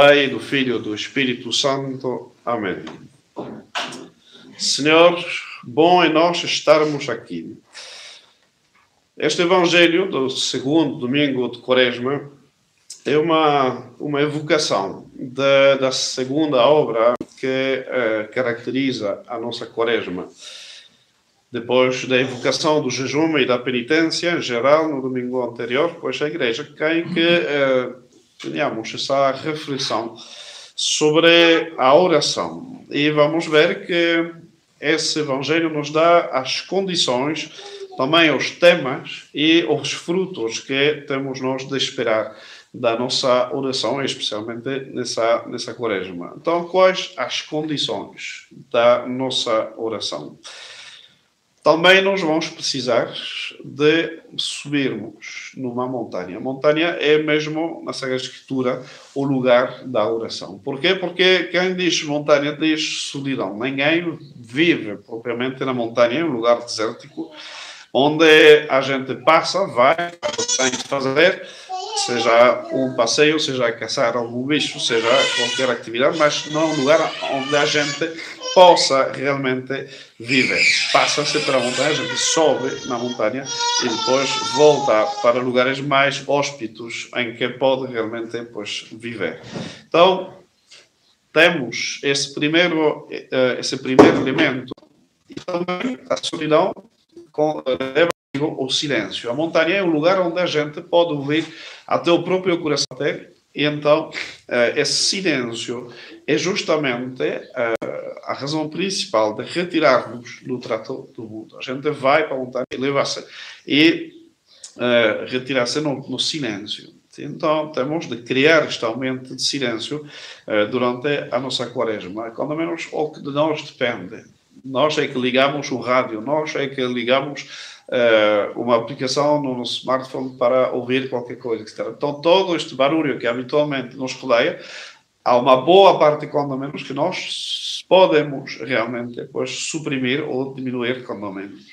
Pai, do Filho e do Espírito Santo. Amém. Senhor, bom é nós estarmos aqui. Este Evangelho do segundo domingo de Quaresma é uma, uma evocação da, da segunda obra que uh, caracteriza a nossa Quaresma. Depois da evocação do jejum e da penitência em geral no domingo anterior, pois a Igreja quer que uh, tenhamos essa reflexão sobre a oração. E vamos ver que esse Evangelho nos dá as condições, também os temas e os frutos que temos nós de esperar da nossa oração, especialmente nessa, nessa quaresma. Então, quais as condições da nossa oração? Também nós vamos precisar de subirmos numa montanha. A montanha é mesmo, na Sagrada Escritura, o lugar da oração. Porquê? Porque quem diz montanha diz solidão. Ninguém vive propriamente na montanha, é um lugar desértico, onde a gente passa, vai, tem que fazer, seja um passeio, seja caçar algum bicho, seja qualquer atividade, mas não é um lugar onde a gente possa realmente viver. Passa-se para a montanha, a gente sobe na montanha e depois volta para lugares mais hóspitos em que pode realmente pois, viver. Então, temos esse primeiro, eh, esse primeiro elemento e também a solidão com o silêncio. A montanha é um lugar onde a gente pode ouvir até o próprio coração dele e então, eh, esse silêncio é justamente eh, a razão principal de retirarmos do trato do mundo. A gente vai para a montanha e leva-se e uh, retirar-se no, no, silêncio. Então, temos de criar este aumento de silêncio uh, durante a nossa quaresma, quando menos o que de nós depende. Nós é que ligamos o rádio, nós é que ligamos uh, uma aplicação no, smartphone para ouvir qualquer coisa. Etc. Então, todo este barulho que habitualmente nos rodeia, há uma boa parte, quando menos, que nós podemos realmente depois suprimir ou diminuir quando menos.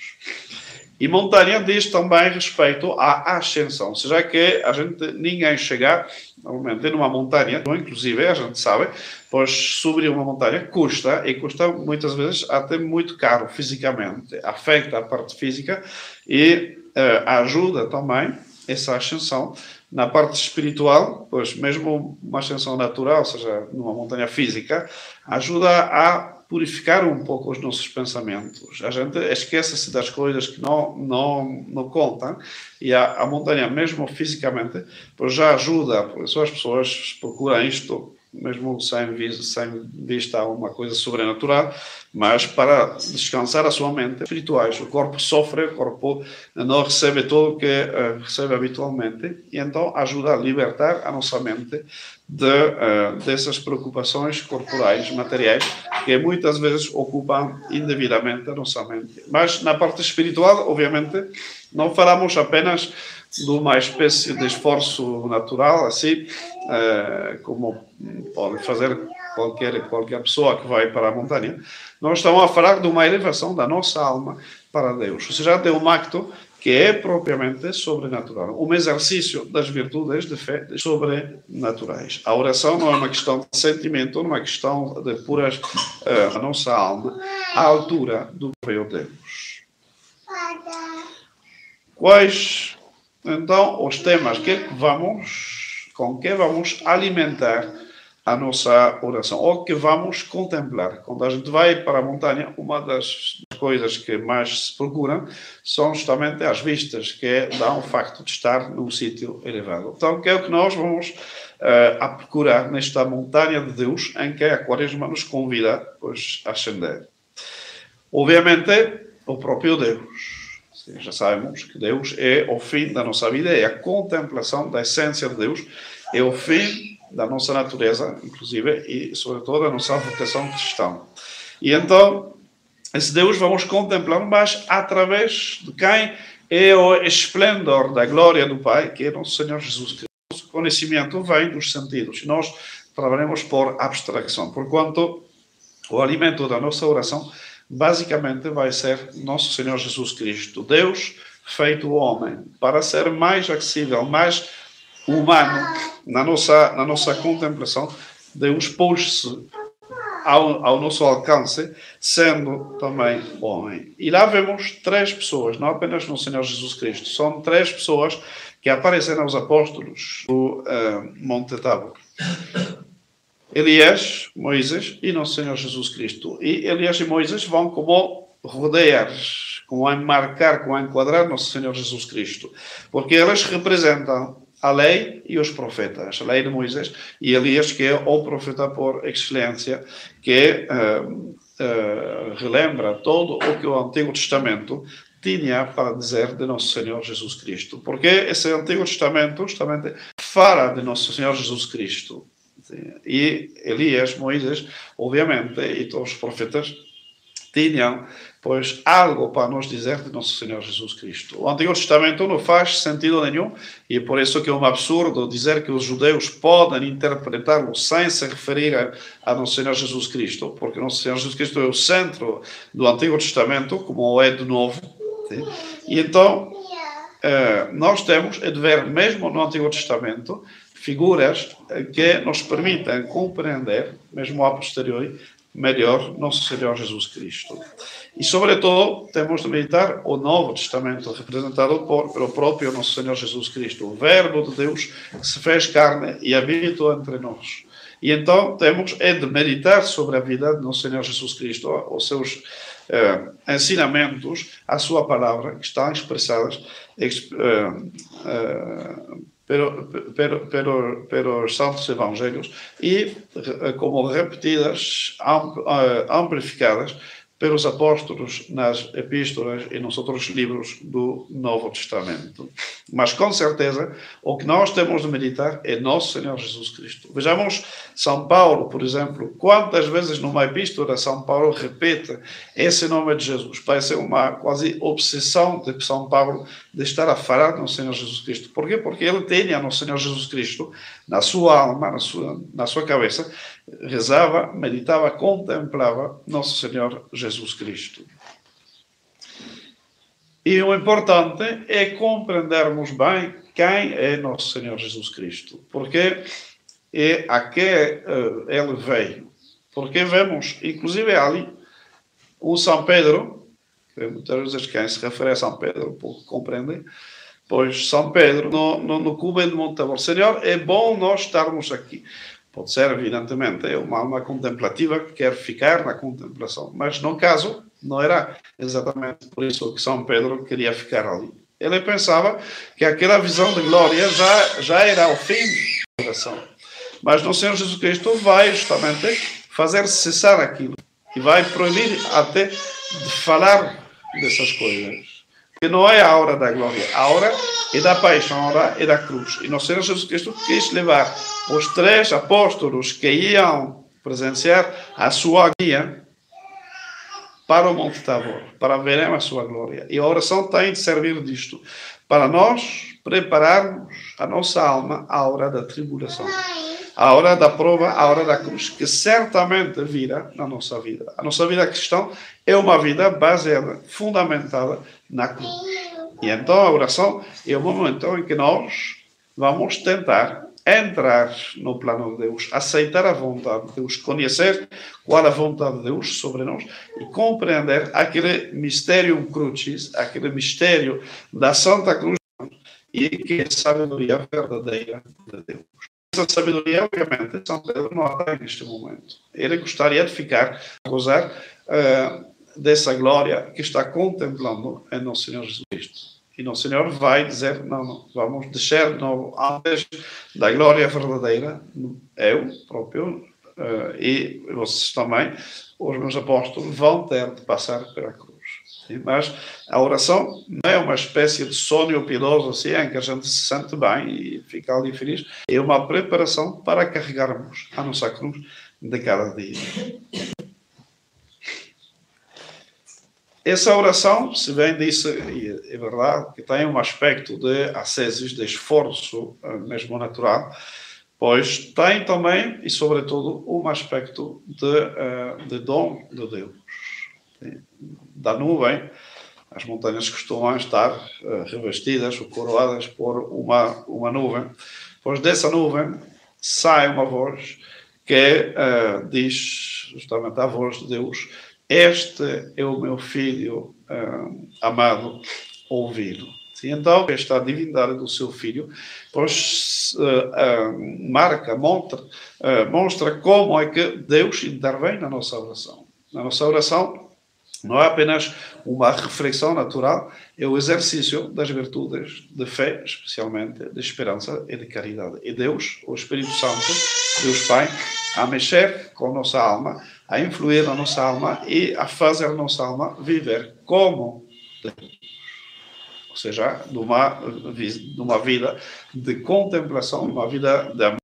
E montanha diz também respeito à ascensão, ou seja, que a gente, ninguém chegar, normalmente numa montanha, inclusive a gente sabe, pois subir uma montanha custa, e custa muitas vezes até muito caro fisicamente, afeta a parte física e uh, ajuda também essa ascensão. Na parte espiritual, pois mesmo uma ascensão natural, ou seja, numa montanha física, ajuda a purificar um pouco os nossos pensamentos. A gente esquece-se das coisas que não, não, não contam e a, a montanha, mesmo fisicamente, já ajuda, por isso as pessoas procuram isto mesmo sem, sem vista a uma coisa sobrenatural, mas para descansar a sua mente espirituais. O corpo sofre, o corpo não recebe tudo que uh, recebe habitualmente, e então ajuda a libertar a nossa mente de, uh, dessas preocupações corporais, materiais, que muitas vezes ocupam indevidamente a nossa mente. Mas na parte espiritual, obviamente, não falamos apenas de uma espécie de esforço natural, assim, uh, como pode fazer qualquer, qualquer pessoa que vai para a montanha. Nós estamos a falar de uma elevação da nossa alma para Deus, ou seja, de um acto que é propriamente sobrenatural, um exercício das virtudes de fé sobrenaturais. A oração não é uma questão de sentimento, não é uma questão de puras uh, a nossa alma à altura do próprio Deus. Quais então, os temas que vamos, com que vamos alimentar a nossa oração, ou que vamos contemplar. Quando a gente vai para a montanha, uma das coisas que mais se procuram são justamente as vistas, que dão o facto de estar num sítio elevado. Então, que é o que nós vamos uh, a procurar nesta montanha de Deus, em que a Quaresma nos convida pois, a ascender. Obviamente, o próprio Deus já sabemos que Deus é o fim da nossa vida, é a contemplação da essência de Deus, é o fim da nossa natureza, inclusive, e sobretudo da nossa vocação cristã. E então, esse Deus vamos contemplar, mas através de quem é o esplendor da glória do Pai, que é nosso Senhor Jesus Cristo. O conhecimento vem dos sentidos. Nós trabalhamos por abstração, porquanto o alimento da nossa oração basicamente vai ser nosso Senhor Jesus Cristo, Deus feito homem, para ser mais acessível, mais humano, na nossa, na nossa contemplação, Deus pôs-se ao, ao, nosso alcance, sendo também homem. E lá vemos três pessoas, não apenas no Senhor Jesus Cristo, são três pessoas que aparecem aos apóstolos do uh, Monte Tabor. Elias, Moisés e nosso Senhor Jesus Cristo. E Elias e Moisés vão como rodear, como enmarcar, como enquadrar nosso Senhor Jesus Cristo, porque eles representam a lei e os profetas, a lei de Moisés e Elias, que é o profeta por excelência, que uh, uh, relembra todo o que o Antigo Testamento tinha para dizer de nosso Senhor Jesus Cristo. Porque esse Antigo Testamento justamente fala de nosso Senhor Jesus Cristo. E Elias, Moisés, obviamente, e todos os profetas tinham, pois, algo para nos dizer de nosso Senhor Jesus Cristo. O Antigo Testamento não faz sentido nenhum e é por isso que é um absurdo dizer que os judeus podem interpretá-lo sem se referir a, a nosso Senhor Jesus Cristo, porque nosso Senhor Jesus Cristo é o centro do Antigo Testamento, como é do Novo. Sim? E então, eh, nós temos é de ver, mesmo no Antigo Testamento, figuras que nos permitem compreender, mesmo a posteriori, melhor nosso Senhor Jesus Cristo. E, sobretudo, temos de meditar o Novo Testamento, representado por, pelo próprio nosso Senhor Jesus Cristo, o Verbo de Deus que se fez carne e habitou entre nós. E então temos é de meditar sobre a vida de nosso Senhor Jesus Cristo, os seus eh, ensinamentos, a sua palavra, que estão expressadas eh, eh, pero, pero, pero, pelos santos evangelhos e como repetidas, amplificadas pelos apóstolos nas epístolas e nos outros livros do Novo Testamento. Mas com certeza o que nós temos de meditar é nosso Senhor Jesus Cristo. Vejamos São Paulo, por exemplo, quantas vezes numa epístola São Paulo repete esse nome de Jesus. Parece uma quase obsessão de São Paulo de estar a falar no Senhor Jesus Cristo. Por quê? Porque ele tinha no Senhor Jesus Cristo na sua alma, na sua, na sua cabeça, rezava, meditava, contemplava nosso Senhor Jesus Cristo. E o importante é compreendermos bem quem é nosso Senhor Jesus Cristo, porque é a que uh, ele veio. Porque vemos, inclusive ali, um São Pedro, que muitas vezes quem se refere a São Pedro pouco compreende, pois São Pedro, no, no, no Cuba de Montevideo, Senhor, é bom nós estarmos aqui. Pode ser, evidentemente, é uma alma contemplativa que quer ficar na contemplação, mas no caso, não era exatamente por isso que São Pedro queria ficar ali. Ele pensava que aquela visão de glória já, já era o fim da oração. Mas no Senhor Jesus Cristo vai justamente fazer cessar aquilo e vai proibir até de falar dessas coisas que não é a hora da glória, a hora é da paixão, a hora é da cruz. E nosso Senhor Jesus Cristo quis levar os três apóstolos que iam presenciar a sua guia para o Monte Tabor, para verem a sua glória. E a oração tem de servir disto, para nós prepararmos a nossa alma à hora da tribulação a hora da prova, a hora da cruz, que certamente virá na nossa vida. A nossa vida cristã é uma vida baseada, fundamentada na cruz. E então a oração é o momento em que nós vamos tentar entrar no plano de Deus, aceitar a vontade de Deus, conhecer qual a vontade de Deus sobre nós e compreender aquele mistério crucis, aquele mistério da Santa Cruz e que é a sabedoria verdadeira de Deus essa sabedoria, obviamente, São Pedro não a tem neste momento. Ele gostaria de ficar gozar uh, dessa glória que está contemplando em Nosso Senhor Jesus Cristo. E Nosso Senhor vai dizer: não, não, vamos descer de novo antes da glória verdadeira, eu próprio uh, e vocês também, os meus apóstolos, vão ter de passar pela. Mas a oração não é uma espécie de sonho piedoso assim, em que a gente se sente bem e fica ali feliz. É uma preparação para carregarmos a nossa cruz de cada dia. Essa oração, se bem disse, é verdade, que tem um aspecto de ascesis, de esforço eh, mesmo natural, pois tem também, e sobretudo, um aspecto de, eh, de dom de Deus da nuvem, as montanhas costumam estar uh, revestidas ou coroadas por uma, uma nuvem, Pois dessa nuvem sai uma voz que uh, diz, justamente a voz de Deus, este é o meu filho uh, amado, ouvido. Então, esta divindade do seu filho, pois uh, uh, marca, mostra, uh, mostra como é que Deus intervém na nossa oração. Na nossa oração, não é apenas uma reflexão natural, é o exercício das virtudes de fé, especialmente de esperança e de caridade. E Deus, o Espírito Santo, Deus Pai, a mexer com a nossa alma, a influir na nossa alma e a fazer a nossa alma viver como Deus ou seja, numa, vida de contemplação, uma vida de amor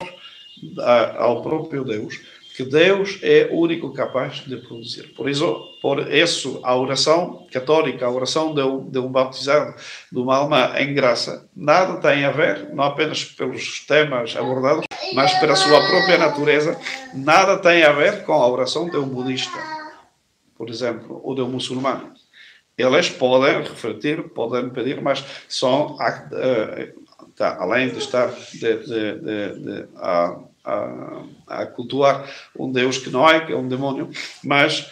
ao próprio Deus, que Deus é o único capaz de produzir. Por isso, por isso a oração católica, a oração de um, de um batizado, de uma alma em graça, nada tem a ver, não apenas pelos temas abordados, mas pela sua própria natureza, nada tem a ver com a oração de um budista, por exemplo, ou de um muçulmano eles podem refletir, podem pedir, mas são, uh, tá, além de estar de, de, de, a, a, a, cultuar um Deus que não é, que é um demônio, mas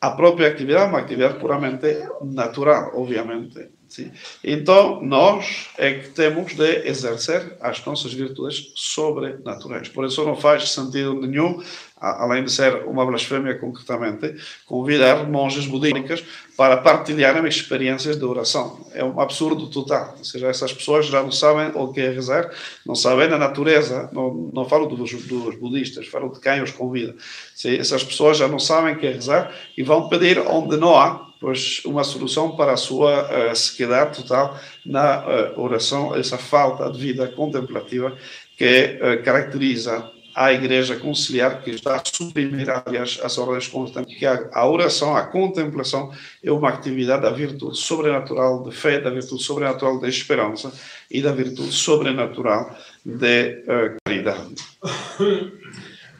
a própria atividade é uma atividade puramente natural, obviamente. Sim. Então, nós é que temos de exercer as nossas virtudes sobrenaturais. Por isso, não faz sentido nenhum além de ser uma blasfémia concretamente, convidar monges budistas para partilharem experiências de oração. É um absurdo total. Ou seja, essas pessoas já não sabem o que é rezar, não sabem a natureza, não, não falo dos, dos budistas, falo de quem os convida. Se essas pessoas já não sabem o que é rezar e vão pedir onde não há pois uma solução para a sua uh, sequidade total na uh, oração, essa falta de vida contemplativa que uh, caracteriza à Igreja conciliar, que está a suprimir, aliás, as ordens constantes, que a, oração, a contemplação, é uma atividade da virtude sobrenatural de fé, da virtude sobrenatural de esperança e da virtude sobrenatural de uh, caridade.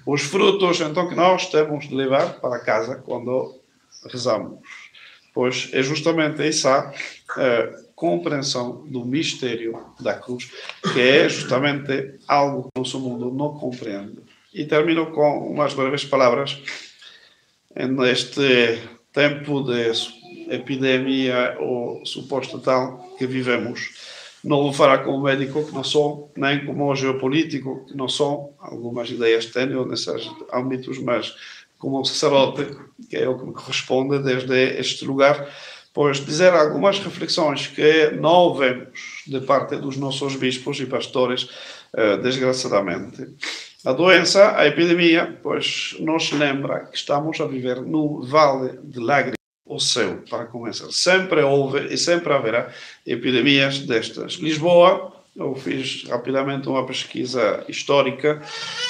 Os frutos, então, que nós temos de levar para casa quando rezamos, pois é justamente essa uh, compreensão do mistério da cruz, que é justamente algo que o nosso mundo não compreende. E termino com umas breves palavras. Neste tempo de epidemia ou suposto tal que vivemos, não vou falar como médico, que não sou, nem como geopolítico, que não sou, algumas ideias tenho nesses âmbitos, mas como sacerdote, que é o que me corresponde desde este lugar, pois dizer algumas reflexões que não vemos de parte dos nossos bispos e pastores, eh, desgraçadamente. A doença, a epidemia, pois nos lembra que estamos a viver no vale de lágrimas, o céu, para começar. Sempre houve e sempre haverá epidemias destas. Lisboa, eu fiz rapidamente uma pesquisa histórica,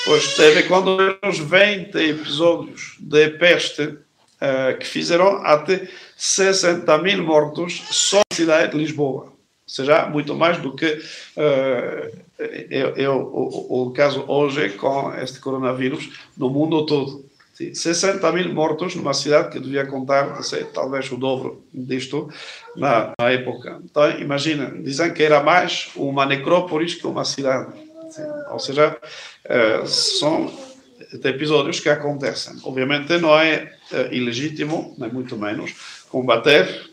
pois teve quando menos 20 episódios de peste uh, que fizeram até 60 mil mortos só na cidade de Lisboa. Ou seja, muito mais do que uh, eu, eu, o, o, caso hoje com este coronavírus no mundo todo. 60 mil mortos numa cidade que devia contar, sei, talvez o dobro disto na, na época. Então, imagina, dizem que era mais uma necrópolis que uma cidade. Ou seja, uh, são episódios que acontecem. Obviamente não é uh, ilegítimo, nem muito menos, combater,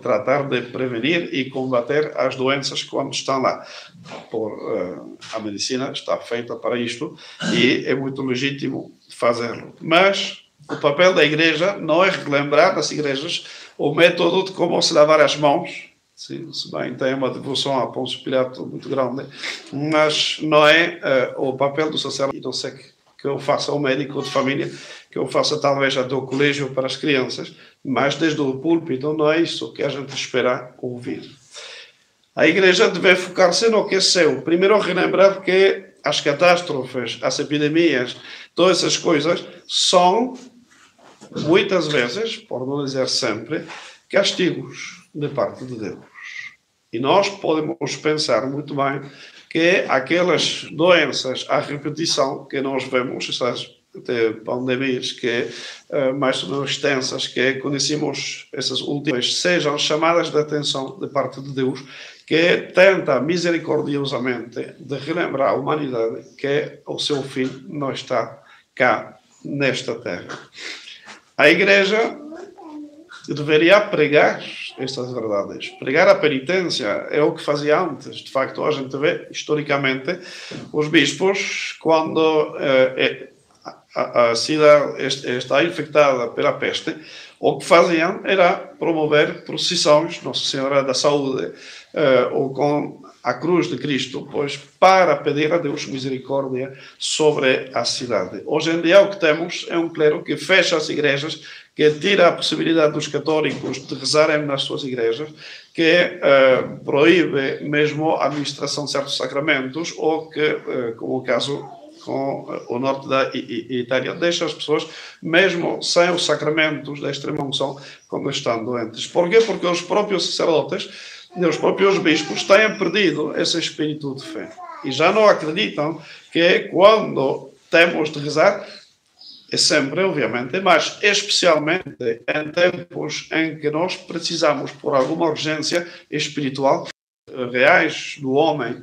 tratar de prevenir e combater as doenças quando estão lá. Por, uh, a medicina está feita para isto e é muito legítimo fazê-lo. Mas o papel da igreja não é relembrar nas igrejas o método de como se lavar as mãos, Sim, se bem tem uma devoção a Pôncio Pilato muito grande, mas não é uh, o papel do sacerdote, não sei que, que eu faça ao médico de família, que eu faça talvez até o colégio para as crianças, mas desde o púlpito não é isso que a gente espera ouvir. A igreja deve focar-se no que é seu. Primeiro, relembrar que as catástrofes, as epidemias, todas essas coisas são, muitas vezes, por não dizer sempre, castigos de parte de Deus. E nós podemos pensar muito bem que aquelas doenças à repetição que nós vemos, essas de pandemias que uh, mais ou menos extensas que conhecemos essas últimas sejam chamadas de atenção de parte de Deus que tenta misericordiosamente de relembrar a humanidade que o seu fim não está cá nesta terra. A Igreja deveria pregar estas verdades. Pregar a penitência é o que fazia antes. De facto, a gente vê, historicamente, os bispos, quando eh, a, a cidade está infectada pela peste, o que faziam era promover procissões, Nossa Senhora da Saúde, eh, ou com a cruz de Cristo, pois para pedir a Deus misericórdia sobre a cidade. Hoje em dia o que temos é um clero que fecha as igrejas, que tira a possibilidade dos católicos de rezarem nas suas igrejas, que uh, proíbe mesmo a administração de certos sacramentos, ou que, uh, como o caso com o norte da Itália, deixa as pessoas, mesmo sem os sacramentos da extrema unção, como estão doentes. Porquê? Porque os próprios sacerdotes e os próprios bispos têm perdido esse espírito de fé. E já não acreditam que quando temos de rezar, é sempre, obviamente, mas especialmente em tempos em que nós precisamos, por alguma urgência espiritual, reais do homem,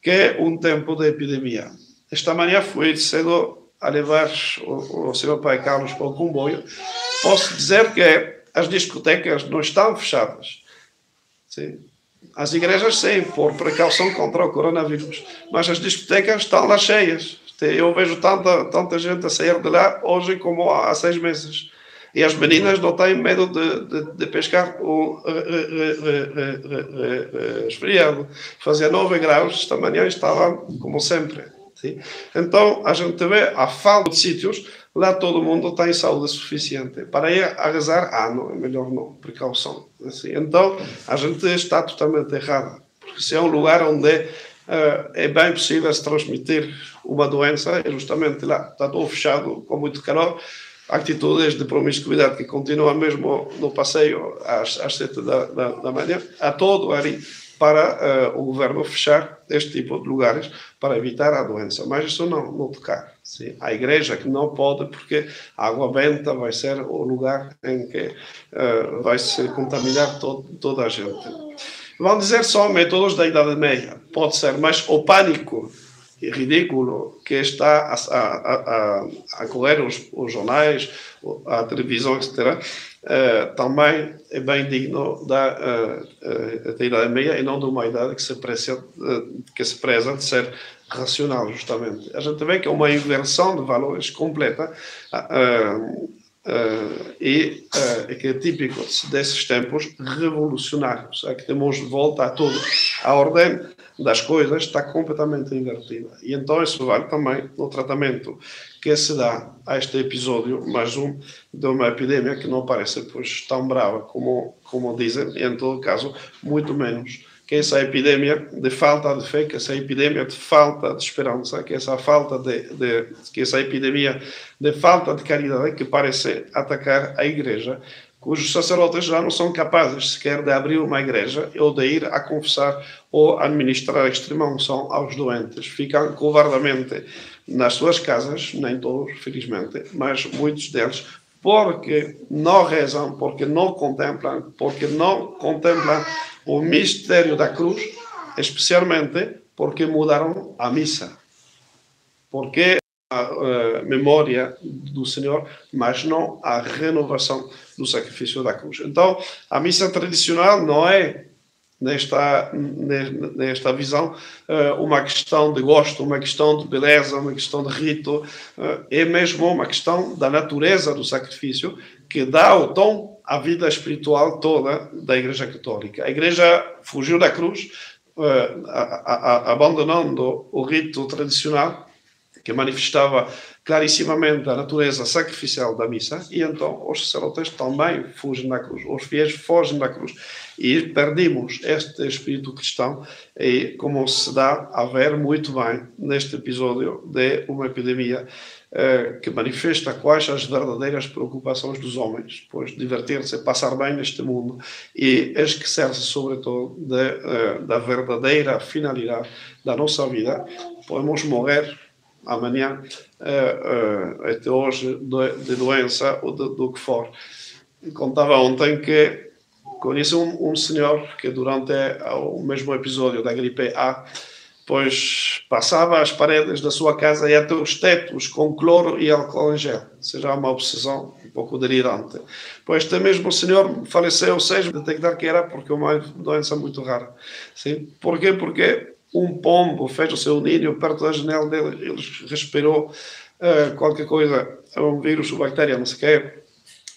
que é um tempo de epidemia. Esta manhã fui cedo a levar o, o senhor pai Carlos para o comboio. Posso dizer que as discotecas não estão fechadas. Sim. As igrejas, sim, por precaução contra o coronavírus. Mas as discotecas estão lá cheias. Eu vejo tanta, tanta gente a sair de lá hoje como há seis meses. E as meninas não têm medo de, de, de pescar o resfriado. Fazia 9 graus, esta manhã estava como sempre. Sim? Então, a gente vê a falta de sítios, lá todo mundo tem saúde suficiente. Para ir a rezar, ah, não, é melhor não, precaução. Assim, então, a gente está totalmente errada. Porque se é um lugar onde uh, é bem possível se transmitir uma doença, é justamente lá. Está todo fechado, com muito calor, atitudes de promiscuidade que continuam mesmo no passeio às, às sete da, da, da manhã, a todo ali para uh, o governo fechar este tipo de lugares para evitar a doença. Mas isso não, não tocar. Sim. A igreja que não pode, porque a água benta vai ser o lugar em que uh, vai se contaminar toda a gente. Vão dizer só métodos da Idade Média. Pode ser, mas o pânico ridículo que está a, a, a, a correr os, os jornais, a televisão, etc., uh, também é bem digno da, uh, meia e não de uma idade que se, preza, uh, que se preza de ser racional, justamente. A gente vê que é uma inversão de valores completa e que é típico desses tempos revolucionários. É que temos volta a tudo. A ordem das coisas está completamente invertida. E então isso vale também no tratamento que se dá a este episódio, mais um, de uma epidemia que não parece pois, tão brava como, como dizem, e em todo caso, muito menos que essa epidemia de falta de fé, que essa epidemia de falta de esperança, que essa falta de, de que essa epidemia de falta de caridade que parece atacar a igreja, cujos sacerdotes já não são capazes sequer de abrir uma igreja ou de ir a confessar ou administrar a extrema unção aos doentes. Ficam covardemente nas suas casas, nem todos, felizmente, mas muitos deles, porque não rezam, porque não contemplam, porque não contemplam o mistério da cruz, especialmente porque mudaram a missa. Porque a memória do Senhor, mas não a renovação do sacrifício da cruz. Então, a missa tradicional não é, nesta, nesta visão, eh, uma questão de gosto, uma questão de beleza, uma questão de rito, eh, é mesmo uma questão da natureza do sacrifício que dá o tom à vida espiritual toda da Igreja Católica. A Igreja fugiu da cruz, eh, abandonando o rito tradicional que manifestava clarissimamente a natureza sacrificial da missa, e então os sacerdotes também fugem da cruz, os fiéis fogem da cruz. E perdemos este espírito cristão, e como se dá a ver muito bem neste episódio de uma epidemia eh, que manifesta quais as verdadeiras preocupações dos homens, pois divertir-se, passar bem neste mundo e esquecer-se, sobretudo, de, eh, da verdadeira finalidade da nossa vida. Podemos morrer amanhã, uh, uh, até hoje, de, de doença ou de, do que for. Contava ontem que conheço um, um senhor que durante o mesmo episódio da gripe A pois passava as paredes da sua casa e até os tetos com cloro e álcool em gel. Seja uma obsessão um pouco delirante. Pois até mesmo senhor faleceu sem detectar que era porque é uma doença muito rara. Sim? Por quê? Porque um pombo fez o seu ninho perto da janela dele, ele respirou uh, qualquer coisa, um vírus, uma bactéria, não sei o quê,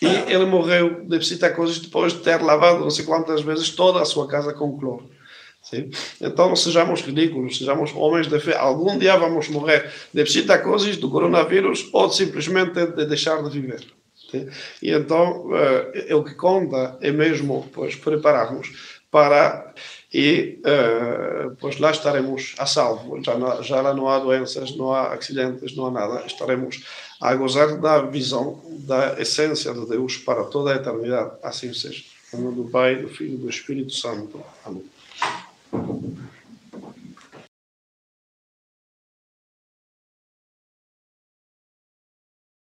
e ele morreu de psitacose depois de ter lavado não sei quantas vezes toda a sua casa com cloro. Sim? Então não sejamos ridículos, sejamos homens de fé. Algum dia vamos morrer de psitacose, do coronavírus ou simplesmente de deixar de viver. Sim? E então uh, o que conta é mesmo pois, prepararmos para e uh, pois lá estaremos a salvo. Já, não, já lá não há doenças, não há acidentes, não há nada. Estaremos a gozar da visão, da essência de Deus para toda a eternidade. Assim seja. Em nome do Pai, do Filho e do Espírito Santo. Amém.